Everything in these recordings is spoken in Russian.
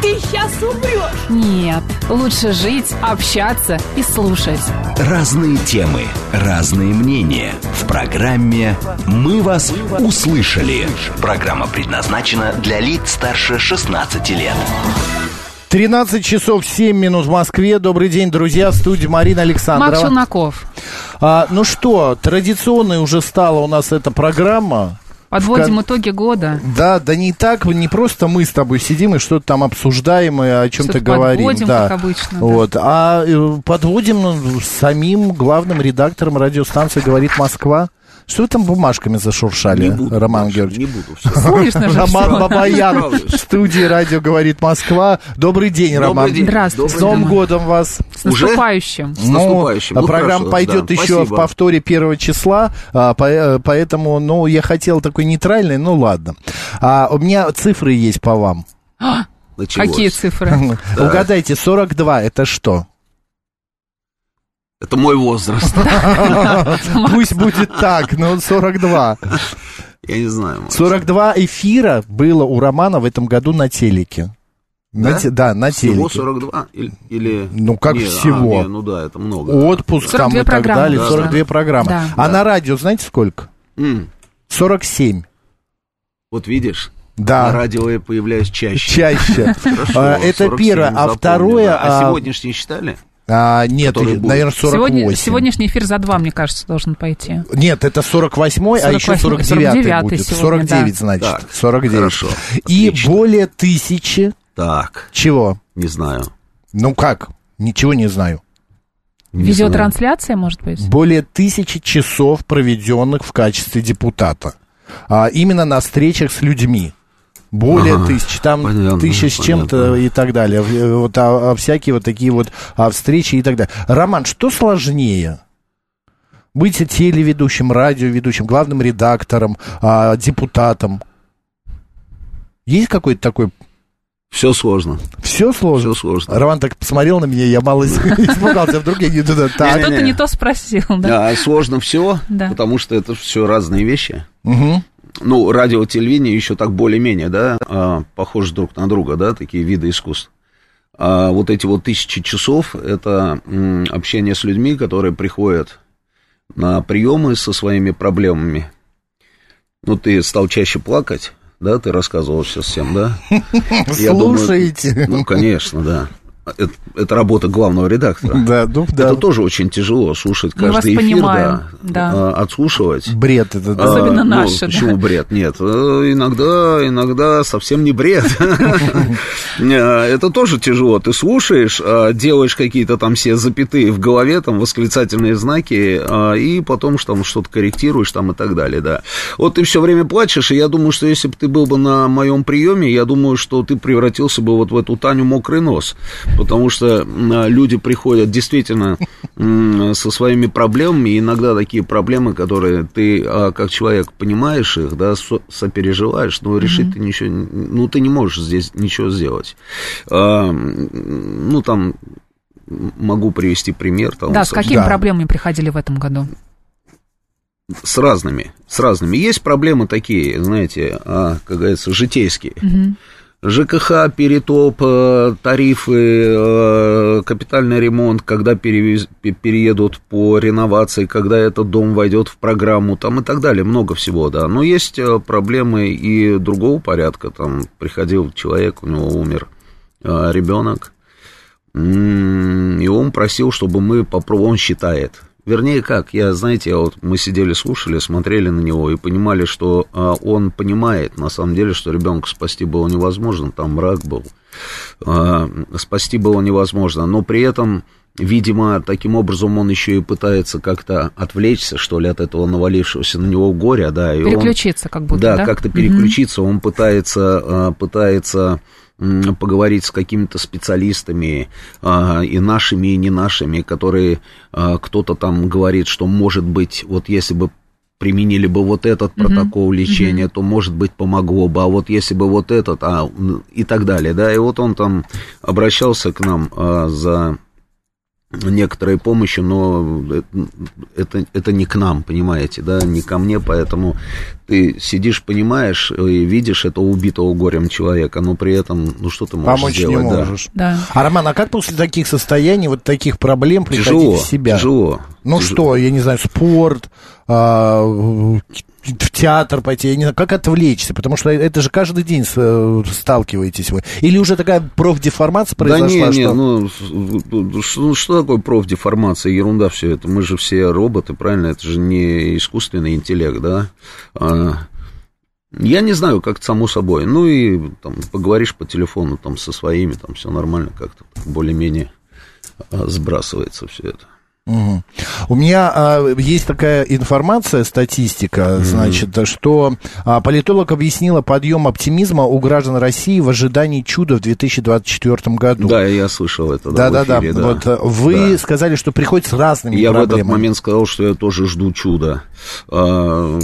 ты сейчас умрешь. Нет, лучше жить, общаться и слушать. Разные темы, разные мнения. В программе «Мы вас услышали». Программа предназначена для лиц старше 16 лет. 13 часов 7 минут в Москве. Добрый день, друзья. В студии Марина Александрова. Макс Челноков. А, ну что, традиционной уже стала у нас эта программа. Подводим В итоги года. Да, да не так, не просто мы с тобой сидим и что-то там обсуждаем и о чем-то говорим. подводим, да. как обычно, да. Вот, а э, подводим ну, самим главным редактором радиостанции «Говорит Москва». Что вы там бумажками зашуршали, Не буду, Роман Маша, Георгиевич? Не буду. Слышно же Роман. Бабаян в студии «Радио говорит Москва». Добрый день, Добрый Роман. день. Здравствуйте. С Новым годом вас. С наступающим. С наступающим. Ну, Ну, программа хорошо, пойдет да, еще в спасибо. повторе первого числа, а, э, поэтому, ну, я хотел такой нейтральный, ну, ладно. А, у меня цифры есть по вам. Началось. Какие цифры? Угадайте, 42 это что? Это мой возраст. Пусть будет так, но 42. Я не знаю. Маш. 42 эфира было у Романа в этом году на телеке. На Да? те- да, на Всего телеке. 42? Или... или- Ну, как Не, а, всего. не, ну да, это много. Отпуск там 42 и так далее, да. 42 программы. Да. А на радио знаете сколько? М, 47. Вот видишь, на Да, радио я появляюсь чаще. чаще. Хорошо, А, Это 47 первое. А запомнил, второе... да. А а, сегодняшний считали? А, Нет, будет? наверное, 48. Сегодня, сегодняшний эфир за два, мне кажется, должен пойти. Нет, это 48-й, а еще 48-й, 49 будет. сегодня, 49, да. значит. Так, 49. хорошо, И отлично. более тысячи... Так, Чего? не знаю. Ну как? Ничего не знаю. Не Видеотрансляция, может быть? Более тысячи часов, проведенных в качестве депутата. А, именно на встречах с людьми. Более Ага, тысячи, там понятно, тысяча с чем-то понятно. и так далее. В- Вот, а- а всякие вот такие вот а, встречи и так далее. Роман, что сложнее? Быть телеведущим, радиоведущим, главным редактором, а, депутатом? Есть какой-то такой... Все сложно. Все сложно? Все сложно. Роман так посмотрел на меня, я мало испугался, вдруг я не туда. Что-то Не-не. не то спросил, да? А, сложно все, потому что это все разные вещи. Ну, радио, телевидение еще так более-менее, да, а, похожи друг на друга, да, такие виды искусств. А вот эти вот тысячи часов, это м, общение с людьми, которые приходят на приемы со своими проблемами. Ну, ты стал чаще плакать, да, ты рассказывал сейчас всем, да? Думаю, Слушаете? Ну, конечно, да. Это, это работа главного редактора. Да, ну да. Это тоже очень тяжело, слушать Мы вас каждый эфир, понимаем, да, да. а, отслушивать. Бред это, да. Особенно А, ну, наши, да. почему бред? Нет, э, иногда, иногда совсем не бред. Э, Это тоже тяжело. Ты слушаешь, а, делаешь какие-то там все запятые в голове, там восклицательные знаки, а, и потом там что-то корректируешь там и так далее, да. Вот ты все время плачешь, и я думаю, что если бы ты был бы на моем приеме, я думаю, что ты превратился бы вот в эту Таню мокрый нос, потому что м, люди приходят действительно со своими проблемами, и иногда такие проблемы, которые ты а, как человек понимаешь их, да, со- сопереживаешь, но решить ты ничего, не- ну ты не можешь здесь ничего сделать. А, ну там могу привести пример. Там, Да, с какими Да. проблемами приходили в этом году? с разными, с разными. Есть проблемы такие, знаете, а, как говорится, житейские. ЖКХ, перетоп, э, тарифы, э, капитальный ремонт, когда перевез- пе- переедут по реновации, когда этот дом войдет в программу, там и так далее, много всего, да. Но есть э, проблемы и другого порядка, там приходил человек, у него умер ребенок, и он просил, чтобы мы попробовали, он считает. Вернее, как, я, знаете, вот мы сидели, слушали, смотрели на него и понимали, что а, он понимает, на самом деле, что ребенка спасти было невозможно, там мрак был, А, спасти было невозможно, но при этом, видимо, таким образом он еще и пытается как-то отвлечься, что ли, от этого навалившегося на него горя, да, и он- Переключиться как будто, да, да? как-то переключиться, он пытается, а, пытается поговорить с какими-то специалистами, а, и нашими, и не нашими, которые а, кто-то там говорит, что может быть, вот если бы применили бы вот этот протокол лечения, то, может быть, помогло бы, а вот если бы вот этот, а, и так далее, да, и вот он там обращался к нам а, за некоторой помощи, но это, это не к нам, понимаете, да, не ко мне, поэтому ты сидишь, понимаешь и видишь этого убитого горем человека, но при этом, ну что ты можешь Помочь сделать, не да. можешь. Да. А, Роман, а как после таких состояний, вот таких проблем приходить Тяжело, в себя? тяжело. Ну Тяжело. что, я не знаю, спорт, а, в театр пойти, я не знаю, как отвлечься, потому что это же каждый день э, сталкиваетесь вы. Или уже такая профдеформация произошла, да не, не, что... ну, с- что, ну, что такое профдеформация, ерунда все это, мы же все роботы, правильно, это же не искусственный интеллект, да, А, я не знаю, как само собой, ну и там поговоришь по телефону там со своими, там все нормально как-то, более-менее а, сбрасывается все это. Мгм. У меня а, есть такая информация, статистика, значит, что а, политолог объяснила подъем оптимизма у граждан России в ожидании чуда в 2024 году. Да, я слышал это, да, в Да-да-да. эфире, да. Вот э, вы Да. сказали, что приходит с разными Я в проблемами. этот момент сказал, что я тоже жду чуда. А,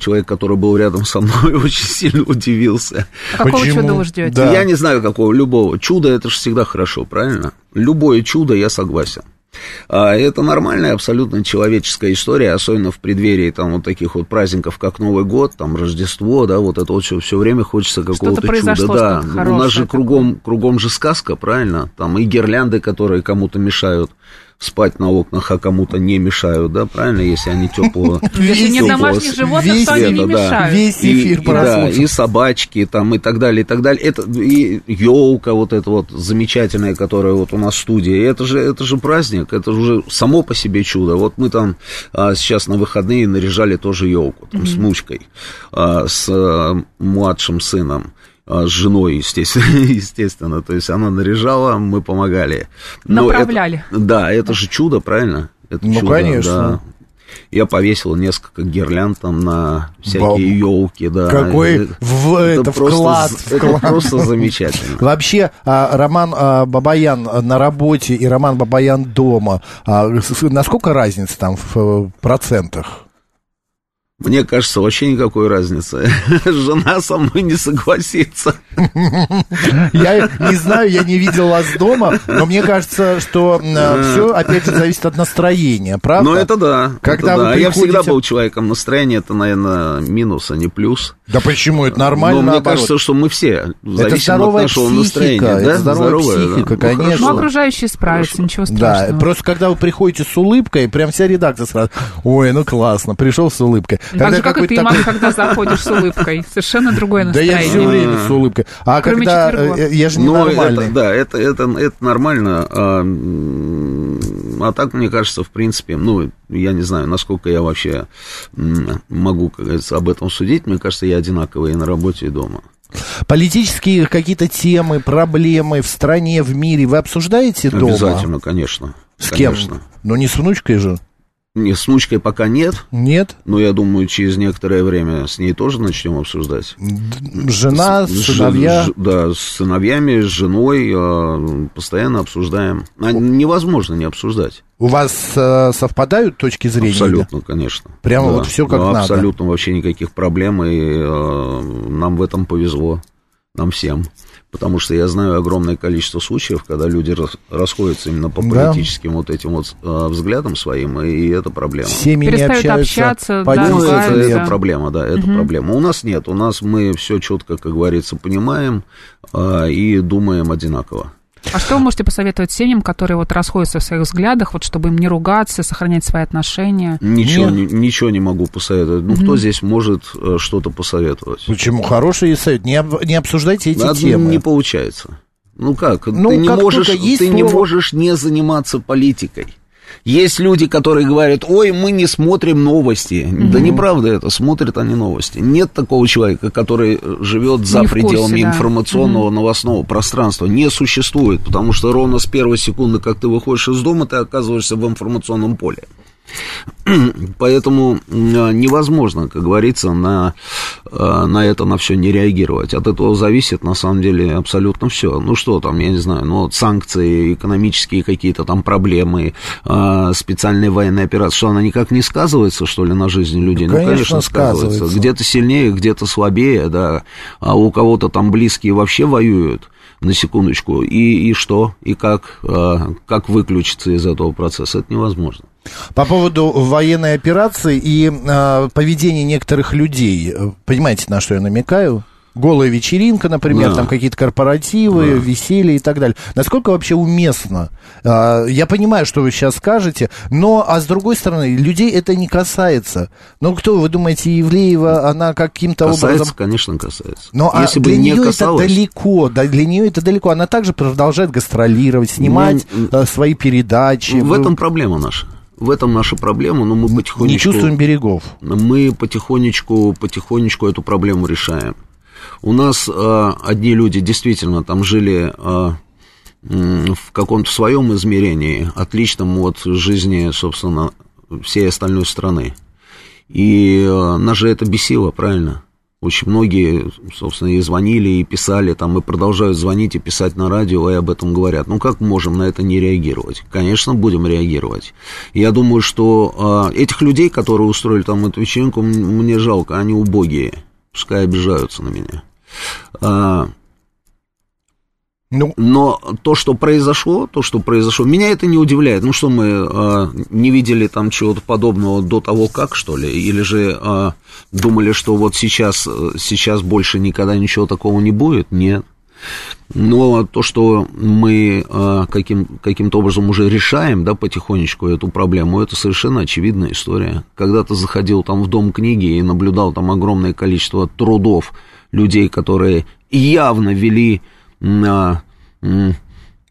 Человек, который был рядом со мной, очень сильно удивился. А какого Почему? чуда вы ждете? Да. Я не знаю какого, любого. Чудо это же всегда хорошо, правильно? Любое чудо я согласен. А это нормальная, абсолютно человеческая история, особенно в преддверии там вот таких вот праздников, как Новый год, там Рождество, да, вот это вот все, все время хочется какого-то чуда. Да, у нас же кругом, кругом же сказка, правильно? Там и гирлянды, которые кому-то мешают спать на окнах, а кому-то не мешают, да, правильно, если они теплого Если не теплого домашних животных, то они не мешают. Весь и, эфир да, прослушал. и собачки там и так далее, и так далее. Это и елка вот эта вот замечательная, которая вот у нас в студии. Это же, это же праздник, это же уже само по себе чудо. Вот мы там а, сейчас на выходные наряжали тоже елку там, с внучкой, а, с а, младшим сыном с женой, естественно, естественно, то есть она наряжала, мы помогали. Но Направляли. это- да, это же чудо, правильно? Это Ну, чудо, конечно. да. Я повесил несколько гирлянд там на всякие елки, да. Какой Это- в- это просто вклад, з- Это вклад. просто замечательно. Вообще, а, Роман а, Бабаян на работе и Роман Бабаян дома, а, насколько разница там в процентах? Мне кажется, вообще никакой разницы. Жена со мной не согласится. Я не знаю, я не видел вас дома, но мне кажется, что все, опять же, зависит от настроения, правда? Ну, это да. Когда это вы да. Я всегда приходите- был человеком настроения, это, наверное, минус, а не плюс. Да почему? Это нормально, Но мне наоборот. кажется, что мы все зависим от здоровая нашего психика, настроения. это да? здоровая Здоровая, да. психика, Ну, конечно. Ну, хорошо. окружающие справятся, ничего Да, страшного. просто когда вы приходите с улыбкой, прям вся редакция сразу, ой, ну классно, пришел с улыбкой. Так же, как и ты, Макс, когда заходишь с улыбкой. Совершенно другое Да я настроение. все время с улыбкой. А Кроме когда... четвергов. э, Я же Ну, ненормальный. это, да, это, это, это нормально. А, а так, мне кажется, в принципе, ну, я не знаю, насколько я вообще могу, как говорится, об этом судить. Мне кажется, я одинаковый и на работе, и дома. Политические какие-то темы, проблемы в стране, в мире вы обсуждаете дома? Обязательно, конечно. С кем? конечно. Ну, не с внучкой же. Не, с внучкой пока нет, Нет? но я думаю, через некоторое время с ней тоже начнем обсуждать. Жена, С- сыновья. ж- да, с сыновьями, с женой э, постоянно обсуждаем. А невозможно не обсуждать. У вас э, совпадают точки зрения? Абсолютно, конечно. Прямо вот всё как Да, надо. Абсолютно, вообще никаких проблем, и э, нам в этом повезло, нам всем. Потому что я знаю огромное количество случаев, когда люди рас- расходятся именно по Да. политическим вот этим вот э, взглядам своим, и это проблема. Семьи не Перестают общаются. общаться, да, Ну, 10 это, это проблема, да, это проблема. У нас нет, у нас мы все четко, как говорится, понимаем э, и думаем одинаково. А что вы можете посоветовать семьям, которые вот расходятся в своих взглядах, вот чтобы им не ругаться, сохранять свои отношения? Ничего, Нет. ни- ничего не могу посоветовать. Ну, кто здесь может э, что-то посоветовать? Почему? Хороший совет. Не, об- не обсуждайте эти Да, темы. Не получается. Ну как? Ну, ты не как можешь, ты не слово- можешь не заниматься политикой. Есть люди, которые говорят, ой, мы не смотрим новости. Да неправда это, смотрят они новости. Нет такого человека, который живет за Не в курсе, пределами да. информационного новостного пространства. Не существует, потому что ровно с первой секунды, как ты выходишь из дома, ты оказываешься в информационном поле. Поэтому э, невозможно, как говорится, на, э, на это на все не реагировать. От этого зависит, на самом деле, абсолютно все. Ну что там, я не знаю, ну вот санкции, экономические какие-то там проблемы, э, специальные военные операции, что она никак не сказывается, что ли, на жизни людей? Ну, конечно, конечно сказывается. сказывается. Где-то сильнее, где-то слабее, да. А у кого-то там близкие вообще воюют на секундочку, и, и что, и как, как выключиться из этого процесса, это невозможно. По поводу военной операции и э, поведения некоторых людей, понимаете, на что я намекаю? голая вечеринка, например, да. там какие-то корпоративы, да. веселье и так далее. Насколько вообще уместно? А, я понимаю, что вы сейчас скажете, но, а с другой стороны, людей это не касается. Ну, кто, вы думаете, Евлеева, она каким-то касается, образом... конечно, касается. Но а Если а бы для не нее касалось... это далеко, да, для нее это далеко. Она также продолжает гастролировать, снимать но... свои передачи. В этом проблема наша. В этом наша проблема, но мы потихонечку... Не чувствуем берегов. Мы потихонечку, потихонечку эту проблему решаем. У нас э, одни люди действительно там жили э, в каком-то своем измерении, отличном от жизни, собственно, всей остальной страны. И э, нас же это бесило, правильно? Очень многие, собственно, и звонили, и писали, там, и продолжают звонить и писать на радио, и об этом говорят. Ну, как можем на это не реагировать? Конечно, будем реагировать. Я думаю, что э, этих людей, которые устроили там эту вечеринку, мне жалко, они убогие. Пускай обижаются на меня. А, ну. Но то, что произошло, то, что произошло, меня это не удивляет. Ну что, мы э, не видели там чего-то подобного до того, как, что ли? Или же э, думали, что вот сейчас, сейчас больше никогда ничего такого не будет? Нет. Но то, что мы э, каким, каким-то образом уже решаем, да, потихонечку эту проблему, это совершенно очевидная история. Когда ты заходил там в дом книги и наблюдал там огромное количество трудов людей, которые явно вели.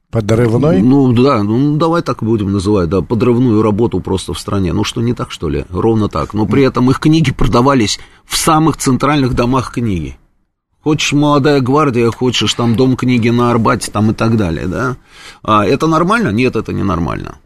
Подрывной? Ну, да, ну, давай так будем называть, да, подрывную работу просто в стране. Ну, что не так, что ли? Ровно так. Но при этом их книги продавались в самых центральных домах книги. Хочешь молодая гвардия, хочешь там дом книги на Арбате там и так далее, да? А это нормально? Нет, это не нормально.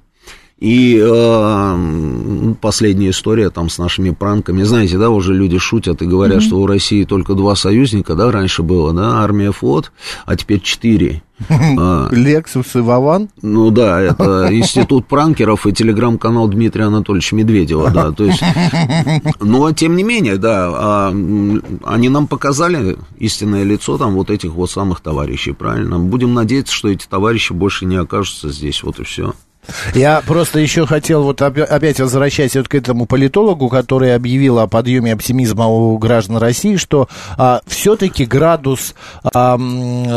И э, последняя история там с нашими пранками. Знаете, да, уже люди шутят и говорят, mm-hmm. что у России только два союзника, да, раньше было, да, армия, флот, а теперь четыре. А. Лексус и Вован? Ну да, это институт пранкеров и телеграм-канал Дмитрия Анатольевича Медведева, да, то есть, но тем не менее, да, а, они нам показали истинное лицо там вот этих вот самых товарищей, правильно? Будем надеяться, что эти товарищи больше не окажутся здесь, вот и все. Я просто еще хотел вот опять возвращаясь вот к этому политологу, который объявил о подъеме оптимизма у граждан России, что а, все-таки градус а,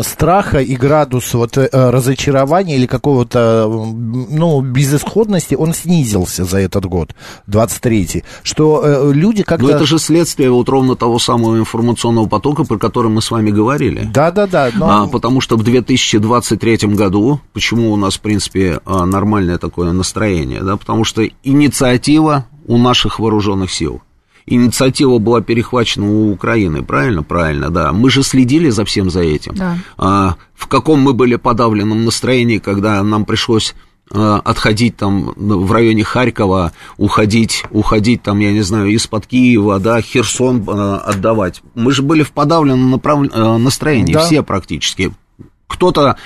страха и градус вот а, разочарования или какого-то ну безысходности он снизился за этот год 23-й, что а, люди как-то. Но это же следствие вот ровно того самого информационного потока, про который мы с вами говорили. Да, да, да. Но... А, потому что в 2023 году, почему у нас в принципе нормально нормальное такое настроение, да, потому что инициатива у наших вооруженных сил. Инициатива была перехвачена у Украины, правильно? Правильно, да. Мы же следили за всем за этим. Да. А, в каком мы были подавленном настроении, когда нам пришлось а, отходить там в районе Харькова, уходить, уходить там, я не знаю, из-под Киева, да, Херсон а, отдавать. Мы же были в подавленном направ... А, настроении, да. все практически. Кто-то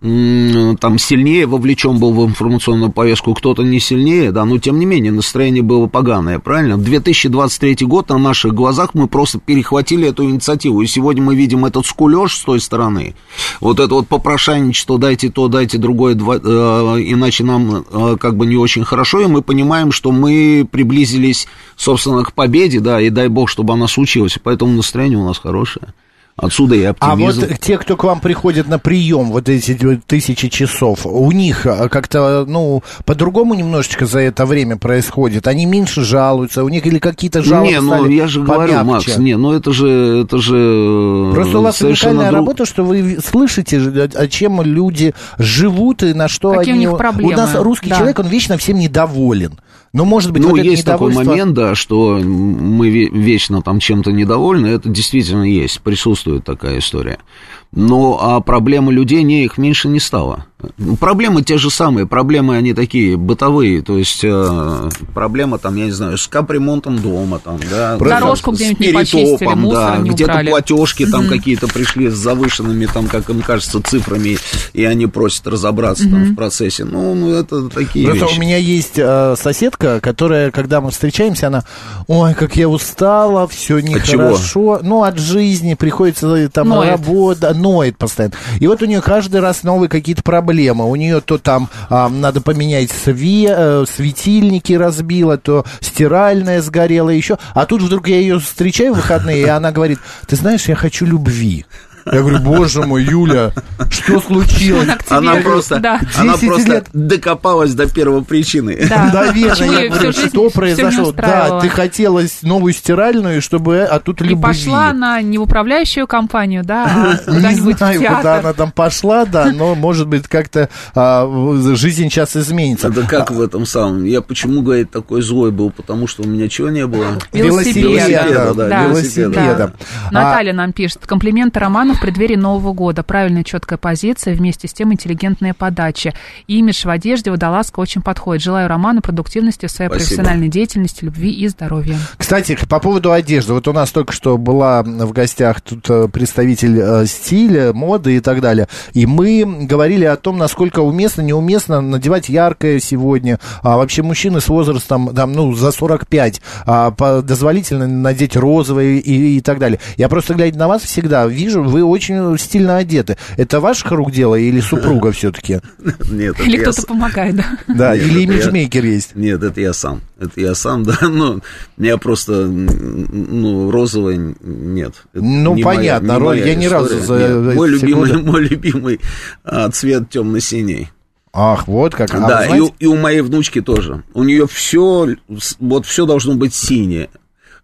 там сильнее вовлечен был в информационную повестку, кто-то не сильнее, да, но тем не менее настроение было поганое, правильно? В 2023 год на наших глазах мы просто перехватили эту инициативу, и сегодня мы видим этот скулеж с той стороны, вот это вот попрошайничество, дайте то, дайте другое, два, э, иначе нам э, как бы не очень хорошо, и мы понимаем, что мы приблизились, собственно, к победе, да, и дай бог, чтобы она случилась, поэтому настроение у нас хорошее. Отсюда и оптимизм. А вот те, кто к вам приходит на прием, вот эти тысячи часов, у них а, как-то, ну, по-другому немножечко за это время происходит? Они меньше жалуются, у них или какие-то жалобы Не, ну, я же помягче? говорю, Макс, не, ну, это же, это же Просто у вас уникальная друг... работа, что вы слышите, о чем люди живут и на что Какие они... у них проблемы. У нас русский да. человек, он вечно всем недоволен. Но, может быть, ну, вот есть такой момент, да, что мы вечно там чем-то недовольны, это действительно есть, присутствует такая история. Но а проблемы людей не их меньше не стало. Проблемы те же самые, проблемы они такие бытовые, то есть э, проблема там, я не знаю, с капремонтом дома, там, да, Дорожку с где-нибудь не почистили, да, не где-то убрали. платежки там какие-то пришли с завышенными, там, как им кажется, цифрами, и они просят разобраться там в процессе. Ну, ну это такие Просто вещи. у меня есть э, соседка, которая, когда мы встречаемся, она, ой, как я устала, все нехорошо. Ну, от жизни приходится э, там работа, ноет постоянно. И вот у нее каждый раз новые какие-то проблемы. У нее то там а, надо поменять све- э, светильники разбила, то стиральная сгорела еще. А тут вдруг я ее встречаю в выходные, и она говорит, ты знаешь, я хочу любви. Я говорю, боже мой, Юля, что случилось? Она просто, да. она 10 просто лет. докопалась до первой причины. Да. Наверное, Почему я говорю, что произошло? Да, ты хотела новую стиральную, чтобы, а тут И любви. пошла она не в управляющую компанию, да, а Не куда-нибудь в знаю, куда она там пошла, да, но, может быть, как-то а, жизнь сейчас изменится. Это как в этом самом? Я почему, говорит, такой злой был? Потому что у меня чего не было? Велосипеда. Велосипеда, да, велосипеда. А, Наталья нам пишет. Комплименты Роману в преддверии Нового года. Правильная, четкая позиция, вместе с тем интеллигентная подача. Имидж в одежде водолазка очень подходит. Желаю Роману продуктивности в своей Спасибо. профессиональной деятельности, любви и здоровья. Кстати, по поводу одежды. Вот у нас только что была в гостях тут э, представитель э, стиля, моды и так далее. И мы говорили о том, насколько уместно, неуместно надевать яркое сегодня. А вообще мужчины с возрастом, там, ну, за 45, а, дозволительно надеть розовые и, и так далее. Я просто, глядя на вас, всегда вижу, вы очень стильно одеты. Это ваших рук дело или супруга все-таки? Нет, Или кто-то помогает, да? Да, Нет, или я- имиджмейкер есть? Нет, это я сам. Это я сам, да. Ну, я просто, ну, розовый нет. Это Ну, не моя- понятно, не моя я ни разу за Нет, Мой любимый, мой любимый а, цвет темно-синий. Ах, вот как. А вы да, и, знаете- и у моей внучки тоже. У нее все, вот все должно быть синее.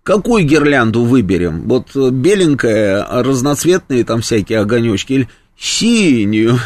Какую гирлянду выберем? Вот э, беленькая, разноцветные там всякие огонечки синюю?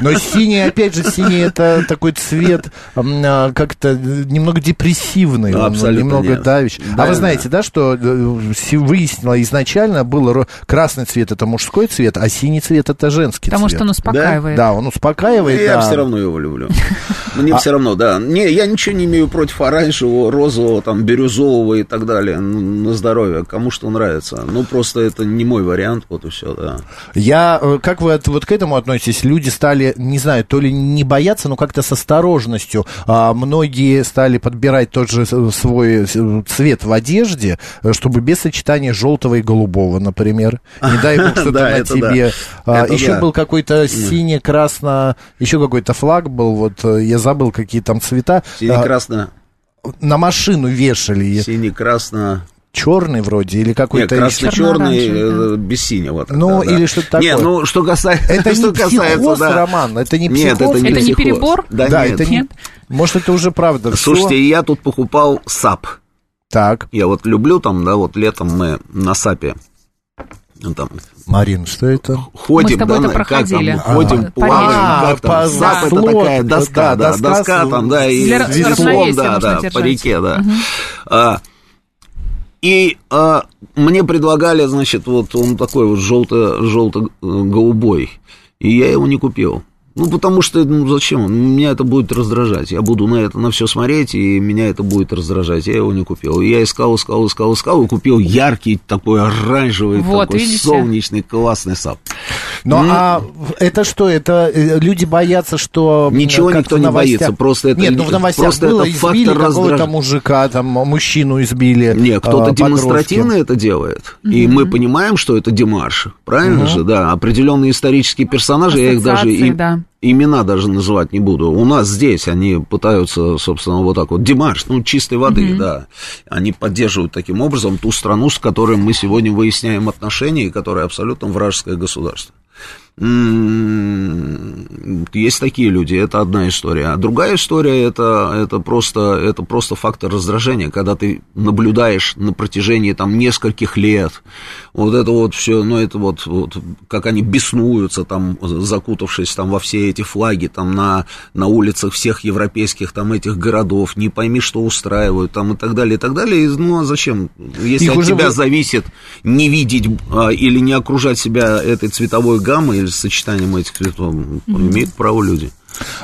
Но синий, опять же, синий это такой цвет а, как-то немного депрессивный, Абсолютно немного нет. давящий. Да, а вы знаете, да, что э, выяснила изначально было ро- красный цвет это мужской цвет, а синий цвет это женский Потому цвет. что он успокаивает. Да, он успокаивает. Я да. все равно его люблю. Мне все равно, да. Не, я ничего не имею против оранжевого, розового, там, бирюзового и так далее. Н- На здоровье. Кому что нравится. Ну, просто это не мой вариант, вот и все, да. Я, э, как вы от- вот к этому относитесь? Люди стали, не знаю, то ли не бояться, но как-то с осторожностью. А, многие стали подбирать тот же свой цвет в одежде, чтобы без сочетания желтого и голубого, например. Не дай бог что-то на тебе. А, еще был какой-то сине-красно, еще какой-то флаг был, вот э, я забыл, какие там цвета. А, Сине-красно, на машину вешали. сине-красно... Черный вроде или Нет, какой-то... красно-черный, э, без синего. тогда, Ну, да. или что-то такое. Нет, ну, что касается... Это что не психоз, Роман, это не Нет, психоз. это не Это не психоз. перебор? Да, Да, нет. это не... Нет? Может, это уже правда. Слушайте, я тут покупал САП. Так, Я вот люблю там, да, вот летом мы на САПе ну, там Марин, что это? ходим, тобой да, это на- как проходили. там, ходим, А, плаваем, а, как там, САП это такая доска, да, да, доска доска с- там, да, и с веслом, да, да, по реке, да. А, и а, мне предлагали, значит, вот он такой вот желто, желто-голубой, и я его не купил. Ну, потому что, ну, зачем? Меня это будет раздражать. Я буду на это, на все смотреть, и меня это будет раздражать. Я его не купил. Я искал, искал, искал, искал, и купил яркий, такой оранжевый, Вот, такой видите? солнечный, классный сап. Ну, а это что? Это э, люди боятся, что... Ничего никто не новостях- боится, просто это Нет, ну в новостях просто было, это фактор избили какого-то раздраж- мужика, там, мужчину избили. Нет, кто-то э, подростки. демонстративно это делает, и мы понимаем, что это демарш, правильно же, да, определенные исторические персонажи, я их даже да. Имена даже называть не буду. У нас здесь они пытаются, собственно, вот так вот, демарш, ну, чистой воды, да, они поддерживают таким образом ту страну, с которой мы сегодня выясняем отношения, и которая абсолютно вражеское государство. Есть такие люди, это одна история. А другая история это, это, просто, это просто фактор раздражения, когда ты наблюдаешь на протяжении там нескольких лет вот это вот все, ну это вот, вот как они беснуются там, закутавшись там во все эти флаги там на, на улицах всех европейских там этих городов, не пойми, что устраивают там и так далее, и так далее. И, ну а зачем? Если Их от тебя вы- зависит не видеть а, или не окружать себя этой цветовой гаммой или сочетанием этих цветов, имеют право люди.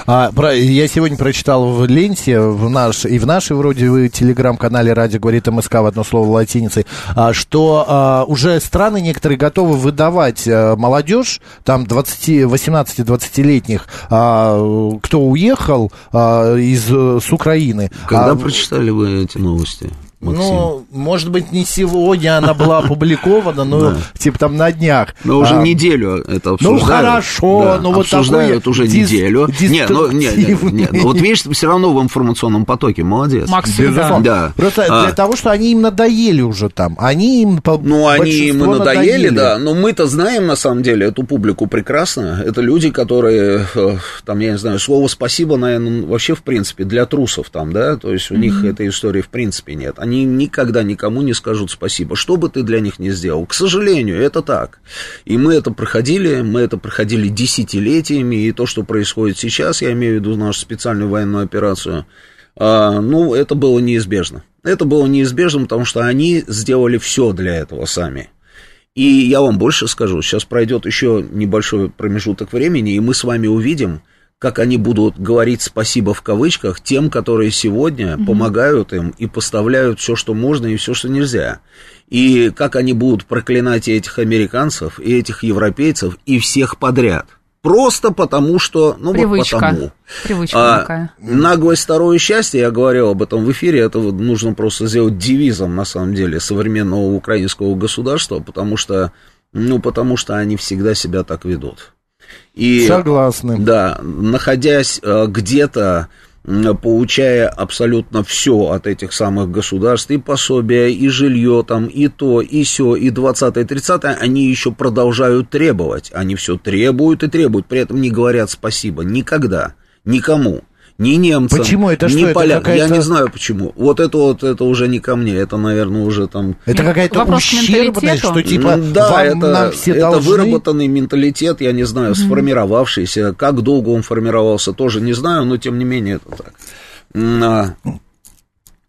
А, про- я сегодня прочитал в ленте, в наш, и в нашей вроде вы телеграм-канале «Радио говорит МСК» в одно слово латиницей, а, что а, уже страны некоторые готовы выдавать а, молодежь, там 20, 18-20-летних, а, кто уехал а, из, э, с Украины. Когда А, прочитали вы эти новости, Максим? ну, может быть, не сегодня она была опубликована, но Да. типа там на днях. Но уже А, неделю это Ну, обсуждают. хорошо, Да, но вот обсуждают уже дис- неделю. Не, ну, не, не, не, деструктивный. ну, вот видишь, все равно в информационном потоке, молодец. Макс всегда. Безусловно. Да. Просто А. для того, что они им надоели уже там. Они им по Ну, они им надоели, да. Но мы-то знаем, на самом деле, эту публику прекрасно. Это люди, которые, э, там, я не знаю, слово спасибо, наверное, вообще, в принципе, для трусов там, да, то есть у них этой истории, в принципе, нет. Они никогда никому не скажут спасибо, что бы ты для них ни сделал. К сожалению, это так. И мы это проходили, мы это проходили десятилетиями, и то, что происходит сейчас, я имею в виду нашу специальную военную операцию, а, ну, это было неизбежно. Это было неизбежно, потому что они сделали все для этого сами. И я вам больше скажу, сейчас пройдет еще небольшой промежуток времени, и мы с вами увидим, как они будут говорить спасибо в кавычках тем, которые сегодня помогают им и поставляют все, что можно и все, что нельзя. И как они будут проклинать и этих американцев, и этих европейцев, и всех подряд. Просто потому что, ну Привычка. вот потому. Привычка А, такая. наглость второе счастье, я говорил об этом в эфире, это вот нужно просто сделать девизом, на самом деле, современного украинского государства, потому что, ну, потому что они всегда себя так ведут. И, Согласны. да, находясь э, где-то, получая абсолютно все от этих самых государств, и пособия, и жилье там, и то, и все, и 20 30 они еще продолжают требовать. Они все требуют и требуют, при этом не говорят спасибо никогда, никому. Ни немцам, Почему? Это ни что, это полякам. Я не знаю почему. Вот это вот, это уже не ко мне. Это, наверное, уже там Это какая-то ущербность, что типа да, вам это, нам все это должны... выработанный менталитет, я не знаю, сформировавшийся. Как долго он формировался, тоже не знаю, но тем не менее это так.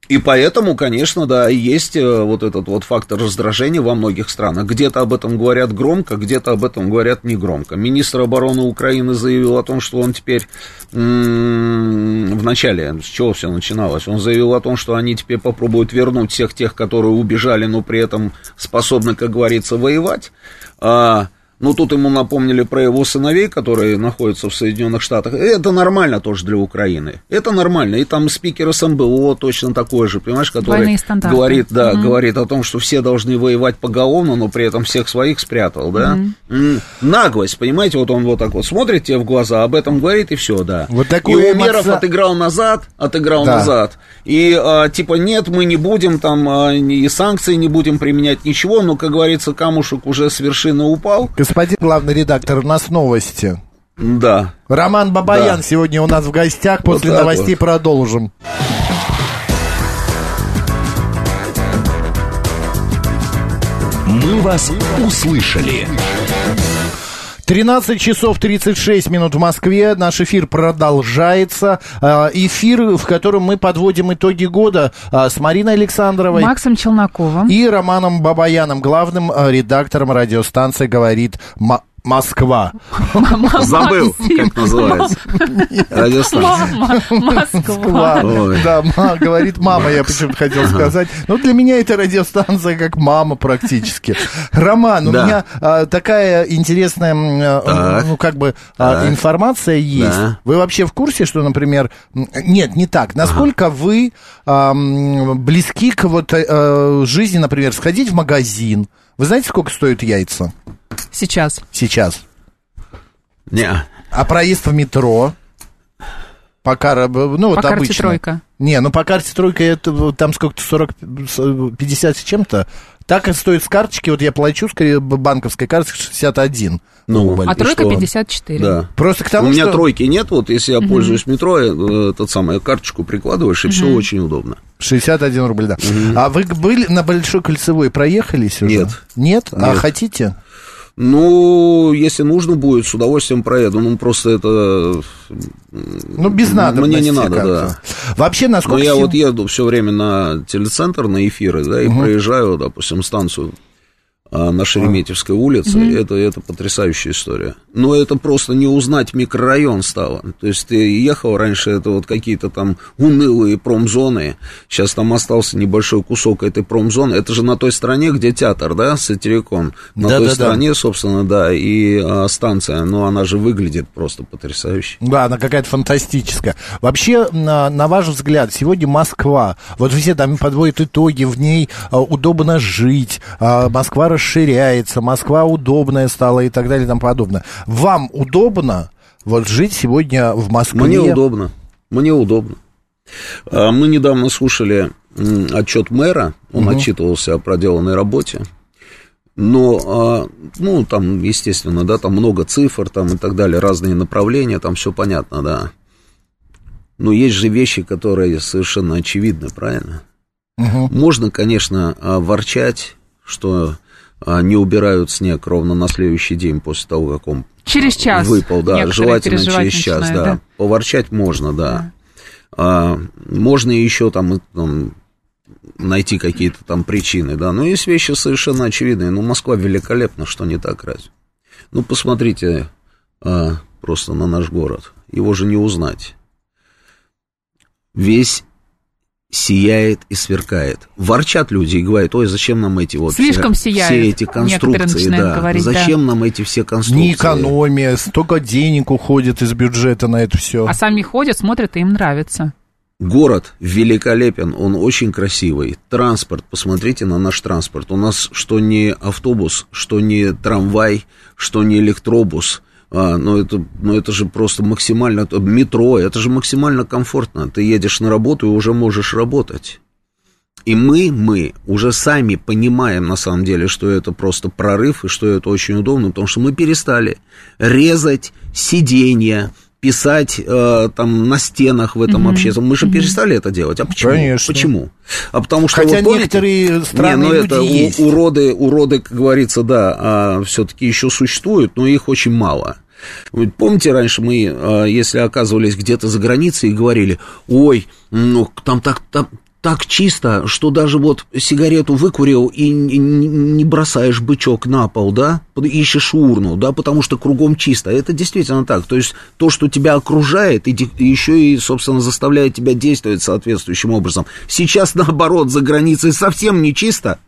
И поэтому, конечно, да, есть э, вот этот вот фактор раздражения во многих странах. Где-то об этом говорят громко, где-то об этом говорят негромко. Министр обороны Украины заявил о том, что он теперь в начале, с чего все начиналось, он заявил о том, что они теперь попробуют вернуть всех тех, которые убежали, но при этом способны, как говорится, воевать. А, ну, тут ему напомнили про его сыновей, которые находятся в Соединенных Штатах. Это нормально тоже для Украины. Это нормально. И там спикер СМБО точно такой же, понимаешь, который говорит, да, Мгм. говорит о том, что все должны воевать поголовно, но при этом всех своих спрятал, да. М, Наглость, понимаете, вот он вот так вот смотрит тебе в глаза, об этом говорит, и все, да. Вот такую и Умеров эмоци- отыграл назад, отыграл Да. назад. И а, типа нет, мы не будем там а, и санкции не будем применять ничего, но, как говорится, камушек уже с вершины упал. Господин главный редактор, у нас новости. Да. Роман Бабаян Да. сегодня у нас в гостях. Вот После так новостей вот. продолжим. «Мы вас услышали». 13 часов 36 минут в Москве. Наш эфир продолжается. А, Эфир, в котором мы подводим итоги года а, с Мариной Александровой. Максом Челноковым. И Романом Бабаяном, главным а, редактором радиостанции «Говорит Москва». Забыл, как называется. Радиостанция. Москва. Да, говорит мама, я почему-то хотел сказать. Ну, для меня это радиостанция как мама практически. Роман, у меня такая интересная, ну, как бы информация есть. Вы вообще в курсе, что, например, нет, не так. Насколько вы близки к вот жизни, например, сходить в магазин. Вы знаете, сколько стоят яйца Сейчас. сейчас? Не. А проезд в метро? По кар... ну, вот По карте обычно. тройка. Не, ну по карте тройка это там сколько-то 40, с- 50 с чем-то. Так и стоит с карточки, вот я плачу с ка- банковской карточки 61 Ну, рубль. А тройка что? 54. Да. Просто к У тому, меня что... тройки нет, вот если я пользуюсь метро, э, тот самый карточку прикладываешь, и все очень удобно. 61 рубль, да. А вы были на Большой Кольцевой, проехались уже? Нет. Нет? А Нет. хотите? Ну, если нужно будет, с удовольствием проеду. Ну, просто это... Ну, без надобности Мне не надо, да. Вообще, Но насколько... я сем- вот еду все время на телецентр, на эфиры, да, и проезжаю, допустим, станцию на Шереметьевской улице. Это, это потрясающая история. Но это просто не узнать микрорайон стало. То есть ты ехал раньше, это вот какие-то там унылые промзоны. Сейчас там остался небольшой кусок этой промзоны. Это же на той стороне, где театр, да, сатирикон. На той Да-да-да. стороне, собственно, да, и а, станция. Но она же выглядит просто потрясающе. Да, она какая-то фантастическая. Вообще, на, на ваш взгляд, сегодня Москва, вот все там подводят итоги, в ней а, удобно жить, а, Москва расширяется, Москва удобная стала и так далее и тому подобное. Вам удобно вот жить сегодня в Москве? Мне удобно. Мне удобно. А, Мы недавно слушали отчет мэра, он отчитывался о проделанной работе. Но, а, ну, там, естественно, да, там много цифр, там и так далее, разные направления, там все понятно, да. Но есть же вещи, которые совершенно очевидны, правильно? Мгм. Можно, конечно, а, ворчать, что не убирают снег ровно на следующий день после того, как он Через час. выпал, да, желательно через час, начинают, да. Поворчать можно, да. А, можно еще там, там найти какие-то там причины, да. Но есть вещи совершенно очевидные. Ну, Москва великолепна, что не так разве? Ну, посмотрите а, просто на наш город. Его же не узнать. Весь сияет и сверкает. Ворчат люди и говорят, ой, зачем нам эти вот Слишком все, сияет. все эти конструкции, да. говорить, да. зачем нам эти все конструкции? Не экономия, столько денег уходит из бюджета на это все. А сами ходят, смотрят, и им нравится. Город великолепен, он очень красивый. Транспорт, посмотрите на наш транспорт. У нас что не автобус, что не трамвай, что не электробус. А, но, это, но это же просто максимально... Метро, это же максимально комфортно. Ты едешь на работу и уже можешь работать. И мы, мы уже сами понимаем на самом деле, что это просто прорыв и что это очень удобно, потому что мы перестали резать сиденья, писать э, там на стенах в этом общественном. Мы же перестали это делать. А почему? Конечно. Почему? А потому что Хотя вот помните- некоторые странные не, ну люди это у- есть. уроды, уроды, как говорится, да, все-таки еще существуют, но их очень мало. Вы Помните, раньше мы, а, если оказывались где-то за границей и говорили, ой, ну там так, там так чисто, что даже вот сигарету выкурил и не- бросаешь бычок на пол, да, ищешь урну, да, потому что кругом чисто. Это действительно так. То есть то, что тебя окружает, и еще и, собственно, заставляет тебя действовать соответствующим образом. Сейчас, наоборот, за границей совсем не чисто,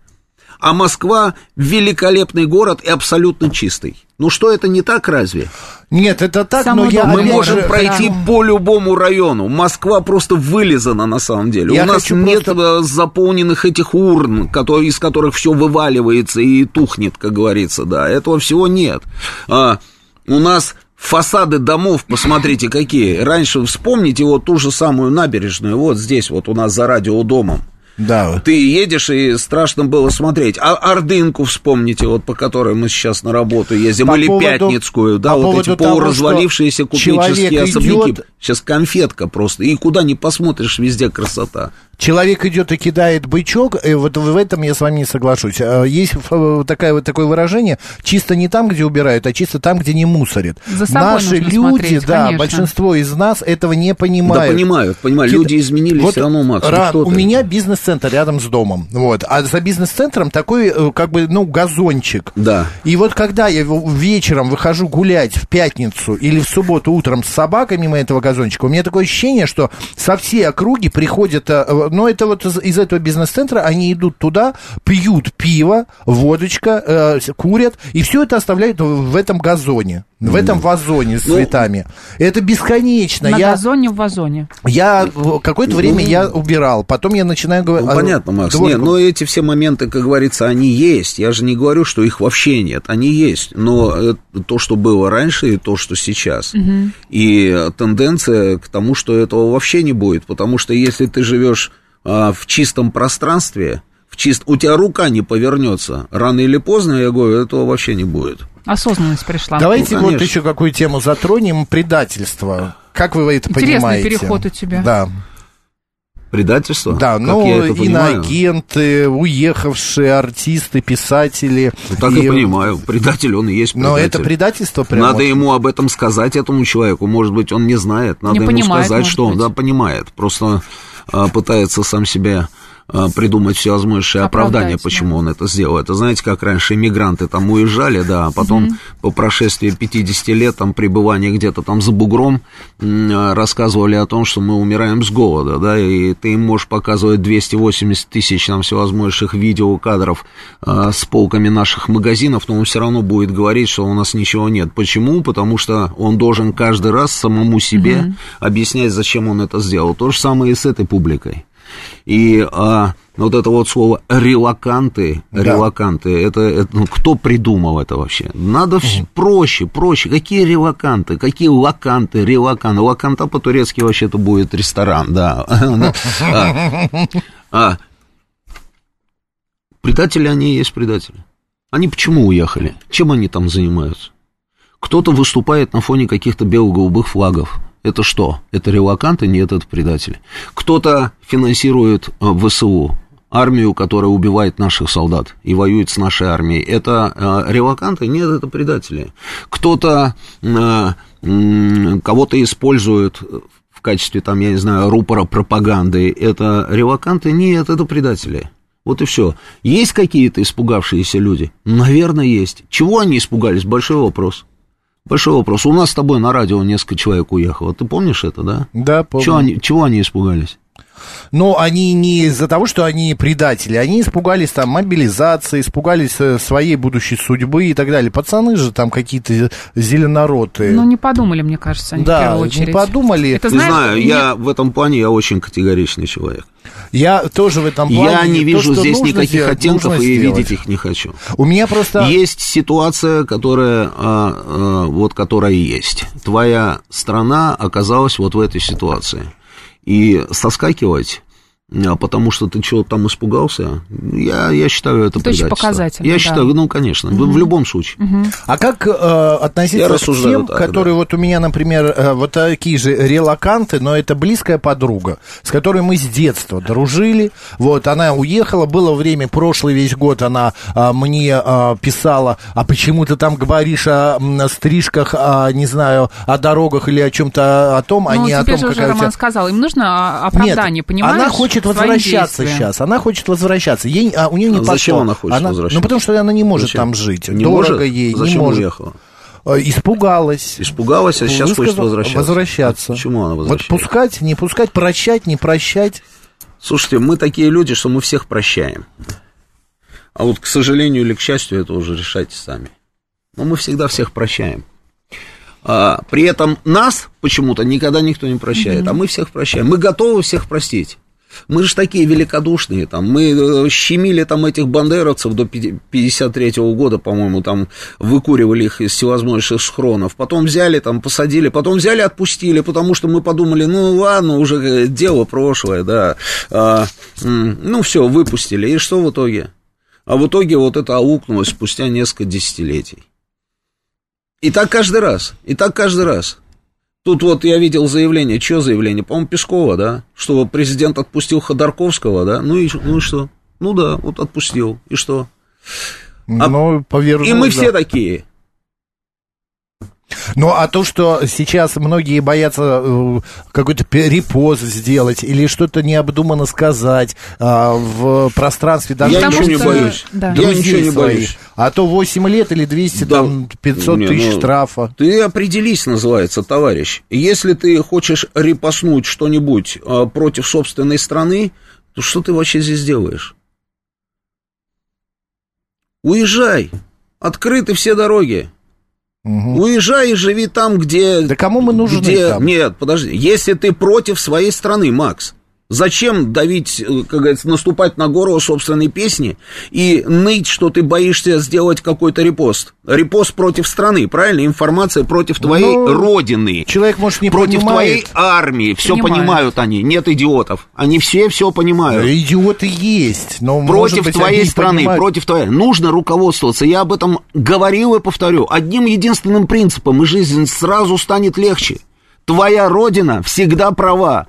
а Москва великолепный город и абсолютно чистый. Ну что, это не так разве? Нет, это так, Самый но я... Мы можем же- пройти да. по любому району. Москва просто вылизана на самом деле. Я У нас нет просто- э, заполненных этих урн, которые, из которых все вываливается и тухнет, как говорится, да. Этого всего нет. А, у нас фасады домов, посмотрите, какие. Раньше вспомните вот ту же самую набережную, вот здесь вот у нас за радиодомом. Да, Ты едешь, и страшно было смотреть. А Ордынку вспомните, вот по которой мы сейчас на работу ездим, По или поводу- Пятницкую, да, по вот эти полуразвалившиеся купеческие особняки. идет- Сейчас конфетка просто. И куда ни посмотришь, везде красота. Человек идет и кидает бычок, и вот в этом я с вами не соглашусь. А, Есть э, такая, вот такое выражение, чисто не там, где убирают, а чисто там, где не мусорят. За собой Наши нужно люди, смотреть, да, конечно. большинство из нас этого не понимают. Да, понимают, понимают. Люди изменились Вот, все равно, Макс. ну Ра- что у ты? меня бизнес-центр рядом с домом, вот, а за бизнес-центром такой, э, как бы, ну, газончик. Да. И вот когда я вечером выхожу гулять в пятницу или в субботу утром с собакой мимо этого газончика, у меня такое ощущение, что со всей округи приходят, э, э, ну, это вот из, из этого бизнес-центра, они идут туда, пьют пиво, водочка, э, курят, и все это оставляют в этом газоне, в этом вазоне с Ну, цветами. Это бесконечно. На я, газоне в вазоне. я в- какое-то время я убирал, потом я начинаю говорить... Ну, понятно, Макс. Нет, но эти все моменты, как говорится, они есть. Я же не говорю, что их вообще нет. Они есть. Но это то, что было раньше, и то, что сейчас. И тенденция к тому, что этого вообще не будет, потому что если ты живешь а, в чистом пространстве, в чист... у тебя рука не повернется, рано или поздно, я говорю, этого вообще не будет. Осознанность пришла. Давайте Ну, вот еще какую тему затронем. Предательство. Как вы это Интересный понимаете? переход у тебя. Да, Предательство? да, Как ну, я это иноагенты, уехавшие артисты, писатели. Ну, так и понимаю, предатель он и есть предатель. Но это предательство прямо. Надо ему об этом сказать, этому человеку. Может быть, он не знает. Надо Не ему понимает, сказать, что он да, понимает. Просто а, пытается сам себе а, придумать всевозможные оправдания, почему он это сделал. Это знаете, как раньше иммигранты там уезжали, да, а потом по прошествии 50 лет там пребывания где-то там за бугром а, рассказывали о том, что мы умираем с голода, да, и ты им можешь показывать 280 тысяч там всевозможных видеокадров а, с полками наших магазинов, но он все равно будет говорить, что у нас ничего нет. Почему? Потому что он должен каждый раз самому себе объяснять, зачем он это сделал. То же самое и с этой публикой. И а, вот это вот слово релаканты, Да. релаканты, это, это, ну, кто придумал это вообще? Надо вс- проще, проще. Какие релаканты? Какие лаканты, релаканты? Лаканта по-турецки вообще-то будет ресторан, да. А, а, Предатели они и есть предатели. Они почему уехали? Чем они там занимаются? Кто-то выступает на фоне каких-то бело-голубых флагов. Это что? Это релаканты? Нет, это предатели. Кто-то финансирует э, ВСУ, армию, которая убивает наших солдат и воюет с нашей армией. Это э, релаканты? Нет, это предатели. Кто-то э, м, кого-то использует в качестве, там, я не знаю, рупора пропаганды. Это релаканты? Нет, это предатели. Вот и все. Есть какие-то испугавшиеся люди? Наверное, есть. Чего они испугались? Большой вопрос. Большой вопрос. У нас с тобой на радио несколько человек уехало. Ты помнишь это, да? Да, помню. Чего они, чего они испугались? Но они не из-за того, что они предатели, они испугались там мобилизации, испугались э, своей будущей судьбы и так далее. Пацаны же там какие-то зеленороты. Ну, не подумали, мне кажется, они в да, первую не очередь. подумали. Это Не знаешь, знаю, мне- я в этом плане я очень категоричный человек. Я тоже в этом плане. я не то, вижу что здесь никаких сделать, оттенков и сделать. видеть их не хочу. У меня просто... Есть ситуация, которая а, а, вот которая есть. Твоя страна оказалась вот в этой ситуации. И соскакивать, а, потому что ты чего-то там испугался, я, я считаю это Это очень показательно, Я да. считаю, ну, конечно, в, в любом случае. А как э, относиться Я к тем, так, которые да. вот у меня, например, э, вот такие же релаканты, но это близкая подруга, с которой мы с детства дружили. Вот, она уехала, было время, прошлый весь год она а, мне а, писала, а почему ты там говоришь о м, стрижках, о, не знаю, о дорогах или о чем-то о том, а Ну, не о том, какая у Роман тебя... сказал, им нужно а, оправдание, Нет, понимаешь? она хочет своим возвращаться сейчас. Она хочет возвращаться. Ей, а у нее не А зачем пошло. она хочет возвращаться? Ну, потому что она не может Зачем? там жить. Не Дорого может? ей, Зачем не может. уехала? Э, Испугалась. Испугалась, а сейчас хочет Высказала- возвращаться. возвращаться. Почему она Вот возвращается? пускать, не пускать, прощать, не прощать. Слушайте, мы такие люди, что мы всех прощаем. А вот, к сожалению или к счастью, это уже решайте сами. Но мы всегда всех прощаем. А, при этом нас почему-то никогда никто не прощает, а мы всех прощаем. Мы готовы всех простить. Мы же такие великодушные, там, мы э, щемили там этих бандеровцев до 53 года, по-моему, там, выкуривали их из всевозможных схронов, потом взяли, там, посадили, потом взяли, отпустили, потому что мы подумали, ну, ладно, уже э, дело прошлое, да, А, ну, все, выпустили, и что в итоге? А в итоге вот это аукнулось спустя несколько десятилетий. И так каждый раз, и так каждый раз. Тут вот я видел заявление, что заявление? По-моему, Пескова, да? Что президент отпустил Ходорковского, да? Ну и, ну и что? Ну да, вот отпустил. И что? А- ну, повернул, и мы да. все такие. Ну, а то, что сейчас многие боятся э, какой-то репост сделать или что-то необдуманно сказать а, в пространстве даже Я ничего не боюсь. да. Я ничего не своих. боюсь. А то 8 лет или 200, Да. там, 500 Не, тысяч ну, штрафа. Ты определись, называется, товарищ. Если ты хочешь репостнуть что-нибудь а, против собственной страны, то что ты вообще здесь делаешь? Уезжай. Открыты все дороги. Мгм. Уезжай и живи там, где... Да кому мы нужны где... там? Нет, подожди. Если ты против своей страны, Макс, Зачем давить, э, как говорится, наступать на горло собственной песни и ныть, что ты боишься сделать какой-то репост? Репост против страны, правильно? Информация против твоей Ну, родины. Человек, может, не против понимает. твоей армии. Все Понимает. понимают они. Нет идиотов. Они все все понимают. Идиоты есть, но Против быть, твоей страны, понимают. против твоей. Нужно руководствоваться. Я об этом говорил и повторю. Одним единственным принципом, и жизнь сразу станет легче. Твоя родина всегда права.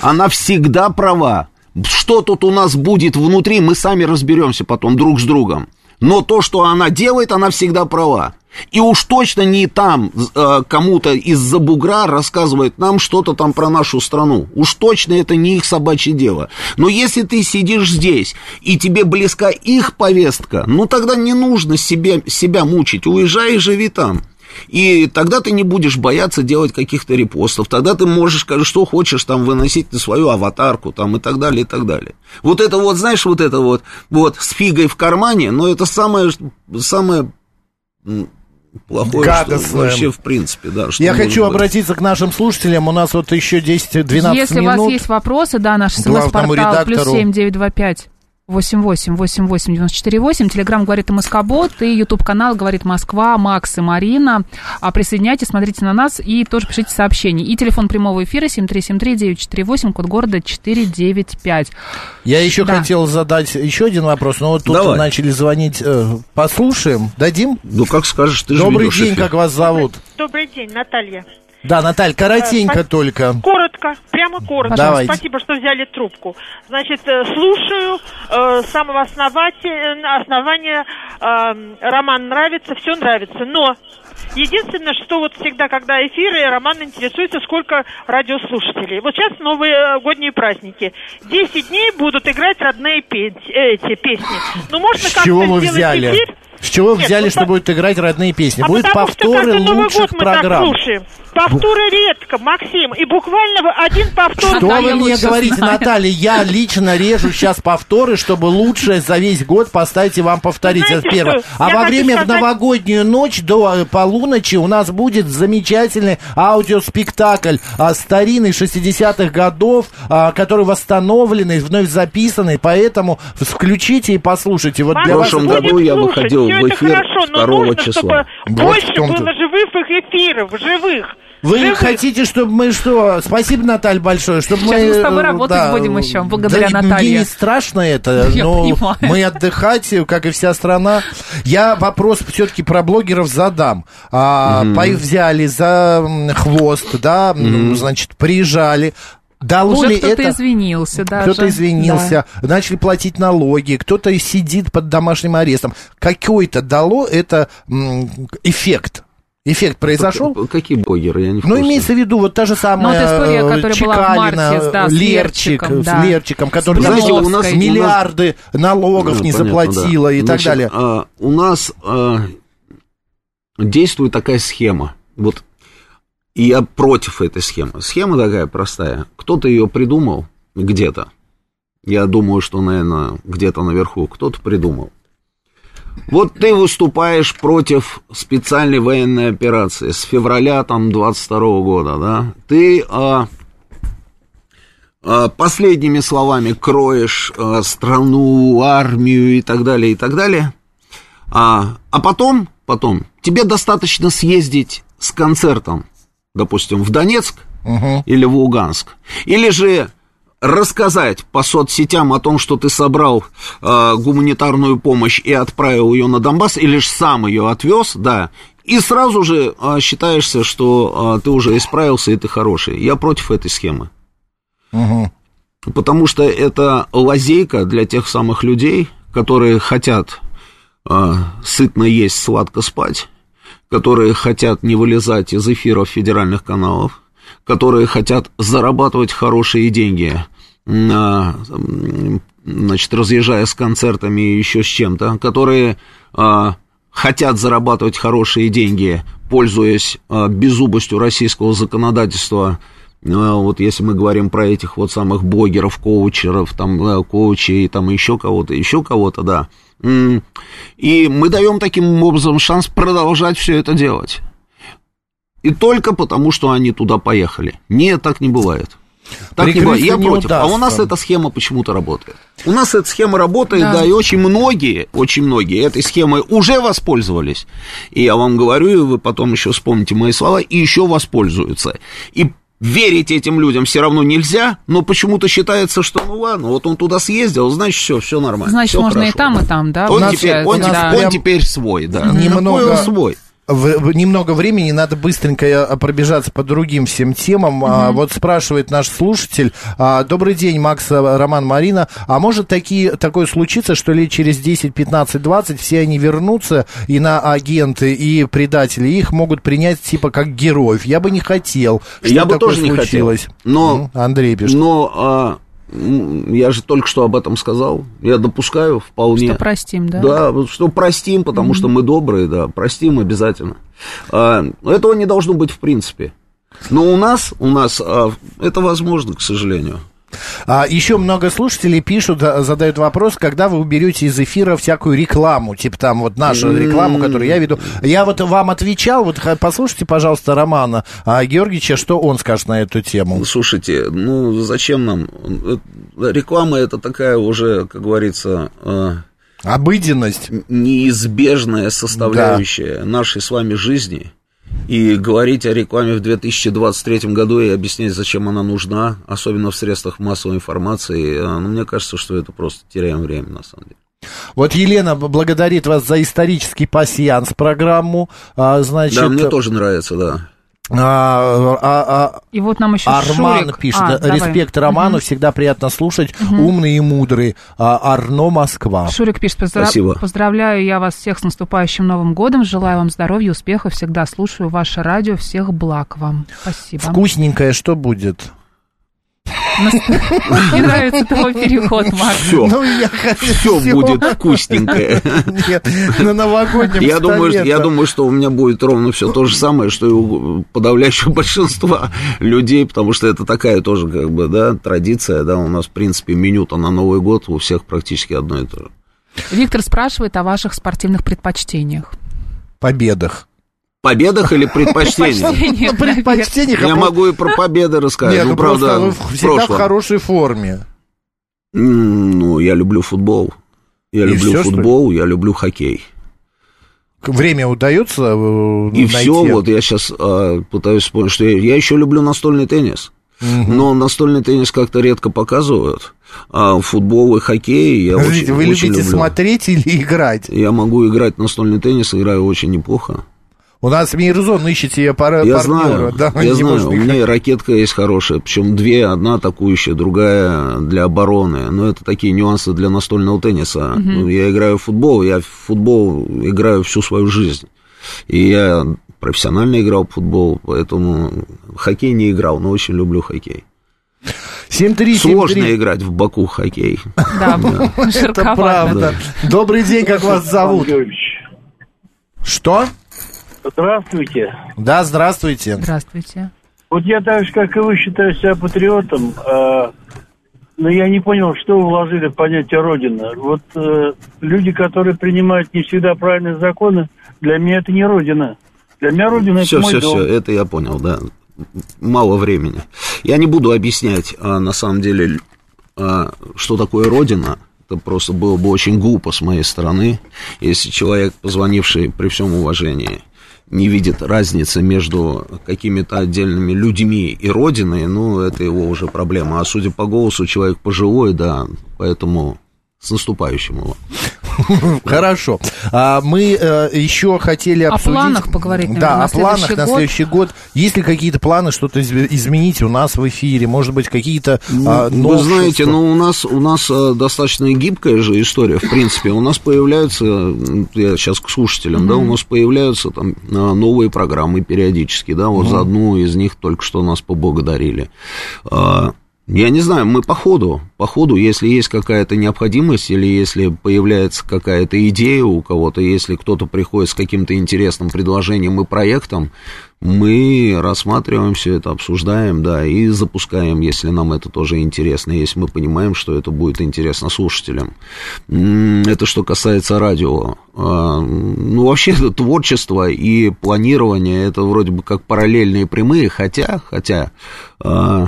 Она всегда права. Что тут у нас будет внутри, мы сами разберемся потом друг с другом. Но то, что она делает, она всегда права. И уж точно не там э, кому-то из-за бугра рассказывает нам что-то там про нашу страну. Уж точно это не их собачье дело. Но если ты сидишь здесь, и тебе близка их повестка, ну тогда не нужно себе, себя мучить. Уезжай и живи там. И тогда ты не будешь бояться делать каких-то репостов. Тогда ты можешь, как- что хочешь, там, выносить на свою аватарку, там, и так далее, и так далее. Вот это вот, знаешь, вот это вот, вот, с фигой в кармане, но это самое, самое плохое, что вообще, в принципе, да. что Я хочу быть. обратиться к нашим слушателям. У нас вот еще 10-12 Если минут. у вас есть вопросы, да, наш смс-портал плюс редактору. семь девять два пять. 88 88 94 8. Телеграмм говорит МСК-бот и Ютуб канал говорит Москва, Макс и Марина. А присоединяйтесь, смотрите на нас и тоже пишите сообщения. И телефон прямого эфира 7373-948, код города 495. Я еще Да. хотел задать еще один вопрос, но вот тут Давай. начали звонить. э, Послушаем, дадим? Ну, как скажешь, ты же Добрый день, эфир. как вас зовут? Добрый день, Наталья. Да, Наталья, коротенько Э, только. Коротко, прямо коротко. Давайте. Спасибо, что взяли трубку. Значит, э, слушаю э, самого основати- основания. э, роман нравится, все нравится. Но единственное, что вот всегда, когда эфиры, роман интересуется, сколько радиослушателей. Вот сейчас новые э, годние праздники. Десять дней будут играть родные э, эти песни. Ну, можно как-то чего вы сделать взяли? эфир. С чего Нет, взяли, ну, что по- будет играть родные песни? А Будут потому что повторы Новый лучших год мы программ. так слушаем. Повторы редко, Максим. И буквально в один повтор... Что вы мне говорите, знает. Наталья? Я лично режу сейчас повторы, чтобы лучшее за весь год поставить и вам повторить. Знаете Это первое. что? А Я во время в сказать- новогоднюю ночь до э, полуночи у нас будет замечательный аудиоспектакль а, старинный 60-х годов, а, который восстановленный, вновь записанный. Поэтому включите и послушайте. Вот Макс, для В вас прошлом это- году я выходил в эфир хорошо, но 2 нужно, числа. чтобы Вот больше в было живых эфиров, живых. Вы живых. хотите, чтобы мы что? Спасибо, Наталья, большое, чтобы Сейчас мы... мы с тобой э, работать будем еще, благодаря да, Наталье. Мне не страшно это, Я но понимаю. мы отдыхать, как и вся страна. Я вопрос все-таки про блогеров задам. А, по- взяли за хвост, да, м, значит, приезжали. Дало Уже ли кто-то это... извинился даже. Кто-то извинился, начали платить налоги, кто-то сидит под домашним арестом. Какой-то дало это эффект. Эффект произошел? Какие блогеры? Я не Ну, имеется в виду вот та же самая Ну, вот история, которая была в Чекалина, марте, да, с Лерчик, Лерчиком, да. с Лерчиком, который Блиновской. у нас- миллиарды налогов Ну, не понятно, заплатила да. и так Значит, далее. а, у нас а, действует такая схема. Вот и я против этой схемы. Схема такая простая. Кто-то ее придумал где-то. Я думаю, что, наверное, где-то наверху кто-то придумал. Вот ты выступаешь против специальной военной операции с февраля там 22 года, да? Ты а, а, последними словами кроешь а, страну, армию и так далее, и так далее. А, а потом, потом, тебе достаточно съездить с концертом, допустим, в Донецк Мгм. или в Луганск, или же рассказать по соцсетям о том, что ты собрал э, гуманитарную помощь и отправил ее на Донбасс, или же сам ее отвез, да, и сразу же э, считаешься, что э, ты уже исправился и ты хороший. Я против этой схемы. Мгм. Потому что это лазейка для тех самых людей, которые хотят э, сытно есть, сладко спать, которые хотят не вылезать из эфиров федеральных каналов, которые хотят зарабатывать хорошие деньги, значит, разъезжая с концертами и еще с чем-то, которые э, хотят зарабатывать хорошие деньги, пользуясь э, беззубостью российского законодательства, э, вот если мы говорим про этих вот самых блогеров, коучеров, там, коучей, там еще кого-то, еще кого-то, да. И мы даем таким образом шанс продолжать все это делать. И только потому, что они туда поехали. Нет, так не бывает. Так не бывает. Я не против. А у удастся. нас эта схема почему-то работает. У нас эта схема работает, Да. да. и очень многие, очень многие этой схемой уже воспользовались. И я вам говорю, и вы потом еще вспомните мои слова, и еще воспользуются. И верить этим людям все равно нельзя, но почему-то считается, что ну ладно, вот он туда съездил, значит, все, все нормально. Значит, всё можно и хорошо. там, и там, да? Он, теперь, он, да. он теперь свой, да. немного- Какой он свой? В- немного времени, надо быстренько э, пробежаться по другим всем темам. А, вот спрашивает наш слушатель. а, Добрый день, Макс, э, Роман, Марина. А может такие, такое случиться, что лет через 10, 15, 20 все они вернутся, и на агенты, и предатели их могут принять типа как героев? Я бы не хотел, чтобы Я бы тоже не хотел. случилось. Но- М, Андрей пишет. Но а, я же только что об этом сказал. Я допускаю вполне. Что простим, да? Да, что простим, потому что мы добрые, да, простим обязательно. А, этого не должно быть в принципе. Но у нас, у нас а, это возможно, к сожалению. А, еще много слушателей пишут, задают вопрос, когда вы уберете из эфира всякую рекламу, типа там вот нашу рекламу, которую я веду. Я вот вам отвечал, вот послушайте, пожалуйста, Романа а, Георгиевича, что он скажет на эту тему. Слушайте, ну зачем нам? Э, Реклама это такая уже, как говорится, а, Обыденность. неизбежная составляющая нашей с вами жизни. И говорить о рекламе в 2023 году и объяснять, зачем она нужна, особенно в средствах массовой информации, э, ну, мне кажется, что это просто теряем время, на самом деле. Вот Елена благодарит вас за исторический пассианс программу. А, значит, да, мне тоже нравится, да. А, а, а, И вот нам еще Арман Шурик. пишет, А, да, давай. респект Роману, всегда приятно слушать, умный и мудрый. А, Арно Москва. Шурик пишет, «Поздра- Спасибо. поздравляю я вас всех с наступающим Новым годом, желаю вам здоровья, успехов, всегда слушаю ваше радио, всех благ вам. Спасибо. Вкусненькое что будет? Мне нравится твой переход, Макс. Все, Ну, я все будет вкусненькое. Нет, на новогоднем Я думаю, я думаю, что у меня будет ровно все то же самое, что и у подавляющего большинства людей, потому что это такая тоже, как бы, да, традиция, да, у нас, в принципе, меню-то на Новый год у всех практически одно и то же. Виктор спрашивает о ваших спортивных предпочтениях. победах. Победах или предпочтениях? Предпочтениях, Предпочтениях. Я а могу и про победы рассказать. Нет, ну, ну правда, в всегда в хорошей форме. Ну, я люблю футбол. Я И люблю футбол, я люблю хоккей. Время удается э, И найти? все, вот я сейчас пытаюсь вспомнить, что я, я еще люблю настольный теннис. Но настольный теннис как-то редко показывают. А футбол и хоккей я Подождите, очень, вы очень любите люблю. смотреть или играть? Я могу играть в настольный теннис, играю очень неплохо. У нас Мейрзон ищете пара, Я партнера. знаю, да, я не знаю, у меня и ракетка есть хорошая, причем две, одна атакующая, другая для обороны. Но это такие нюансы для настольного тенниса. Ну, Я играю в футбол, я в футбол играю всю свою жизнь. И я профессионально играл в футбол, поэтому хоккей не играл, но очень люблю хоккей. 7-3, Сложно 7-3. играть в Баку хоккей. Да, Это правда. Добрый день, как вас зовут? Что? Здравствуйте. Да, здравствуйте. Здравствуйте. Вот я так же, как и вы, считаю себя патриотом, а, но я не понял, что вы вложили в понятие Родина. Вот э, люди, которые принимают не всегда правильные законы, для меня это не Родина. Для меня Родина Все, это мой все, дом. все, это я понял, да. Мало времени. Я не буду объяснять, а, на самом деле, а, что такое Родина. Это просто было бы очень глупо с моей стороны, если человек, позвонивший при всем уважении, не видит разницы между какими-то отдельными людьми и Родиной, ну, это его уже проблема. А судя по голосу, человек пожилой, да, поэтому с наступающим его. Хорошо. А, мы э, еще хотели О обсудить... планах поговорить, наверное, Да, на о планах следующий на год. следующий год. Есть ли какие-то планы что-то изменить у нас в эфире? Может быть, какие-то а, Вы новшества? знаете, ну у нас у нас э, достаточно гибкая же история, в принципе. У нас появляются, м, я сейчас к слушателям, да, у нас появляются там э, новые программы периодически, да, вот за одну из них только что нас поблагодарили. А, Я не знаю, мы по ходу, по ходу, если есть какая-то необходимость или если появляется какая-то идея у кого-то, если кто-то приходит с каким-то интересным предложением и проектом, мы рассматриваем все это, обсуждаем, да, и запускаем, если нам это тоже интересно, если мы понимаем, что это будет интересно слушателям. Это что касается радио. А, Ну, вообще, это творчество и планирование, это вроде бы как параллельные прямые, хотя, хотя, а,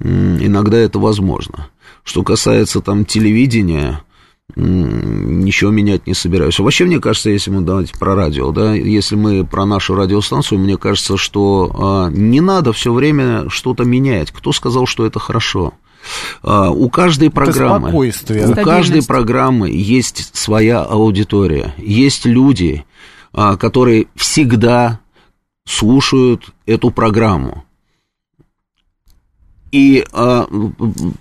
иногда это возможно. Что касается там телевидения, ничего менять не собираюсь. Вообще, мне кажется, если мы давайте про радио, да, если мы про нашу радиостанцию, мне кажется, что а, не надо все время что-то менять. Кто сказал, что это хорошо? А, у каждой программы, у каждой программы есть своя аудитория, есть люди, а, которые всегда слушают эту программу. И а,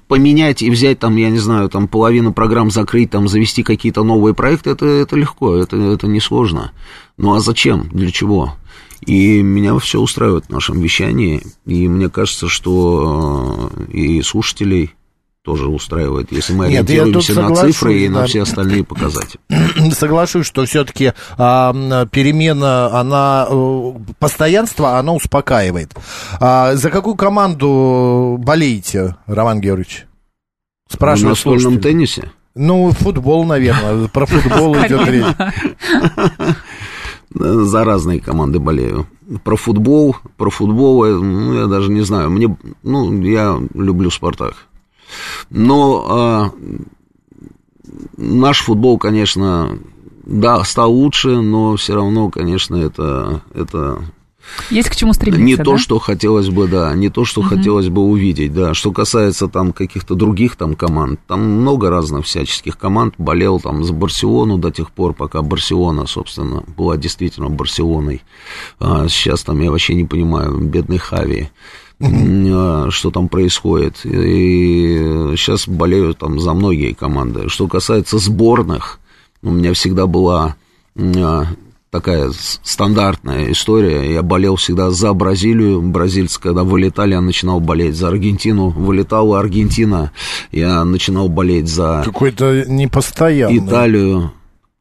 поменять и взять там, я не знаю, там половину программ закрыть, там завести какие-то новые проекты, это, это легко, это, это несложно. Ну а зачем? Для чего? И меня все устраивает в нашем вещании, и мне кажется, что э, и слушателей тоже устраивает, если мы Нет, ориентируемся на соглашусь, цифры и да. на все остальные показатели. Соглашусь, что все-таки перемена, она э, постоянство, она успокаивает. А, за какую команду болеете, Роман Георгиевич? В Спрашиваю настольном теннисе Ну, футбол, наверное. Про футбол идет речь. за разные команды болею. Про футбол, про футбол, э, ну, я даже не знаю. Мне, ну, я люблю Спартак. Но а, наш футбол, конечно, да, стал лучше, но все равно, конечно, это, это Есть к чему стремиться, не да? то, что хотелось бы, да, не то, что хотелось бы увидеть, да. Что касается там каких-то других там команд, там много разных всяческих команд. Болел там за Барселону до тех пор, пока Барселона, собственно, была действительно Барселоной. А сейчас там я вообще не понимаю, бедный Хави. а, Что там происходит. И сейчас болею там за многие команды. Что касается сборных, у меня всегда была а, такая стандартная история. Я болел всегда за Бразилию. Бразильцы, когда вылетали, я начинал болеть за Аргентину. Вылетала Аргентина, я начинал болеть за Какой-то непостоянный. Италию.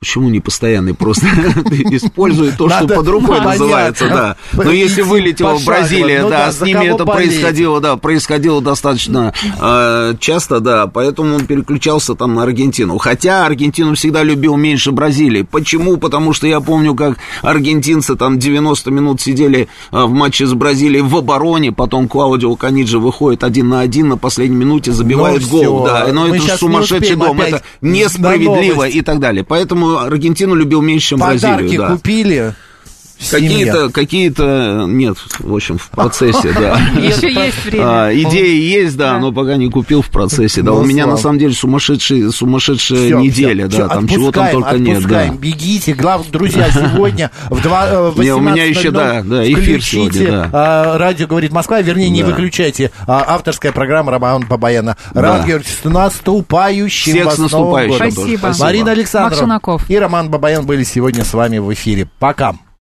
Почему не постоянный? Просто используй то, что под рукой называется, да. Но если вылетела. Бразилия, Ну да, с ними это происходило, да, происходило достаточно э, часто, да, поэтому он переключался там на Аргентину. Хотя Аргентину всегда любил меньше Бразилии. Почему? Потому что я помню, как аргентинцы там 90 минут сидели э, в матче с Бразилией в обороне, потом Клаудио Каниджи выходит один на один на последней минуте, забивает Ну, гол, да, но это сумасшедший дом, это несправедливо и так далее. Поэтому Аргентину любил меньше, чем Подарки Бразилию, да. купили? Какие-то, какие-то, нет, в общем, в процессе, да. Еще есть время. А, идеи есть, да, но пока не купил в процессе. Да, Ну, у меня на самом деле сумасшедшая, сумасшедшая неделя, да, там чего там только нет, да. Бегите, главное, друзья, сегодня в два- э, в Не, у меня 18:00 еще, да, да, эфир включите, сегодня, да. а, радио говорит Москва, вернее, не выключайте. А, авторская программа Романа Бабаяна. Роман Георгиевич, с наступающим Всех вас с наступающим. Спасибо. Марина Шунаков. и Роман Бабаян были сегодня с вами в эфире. Пока.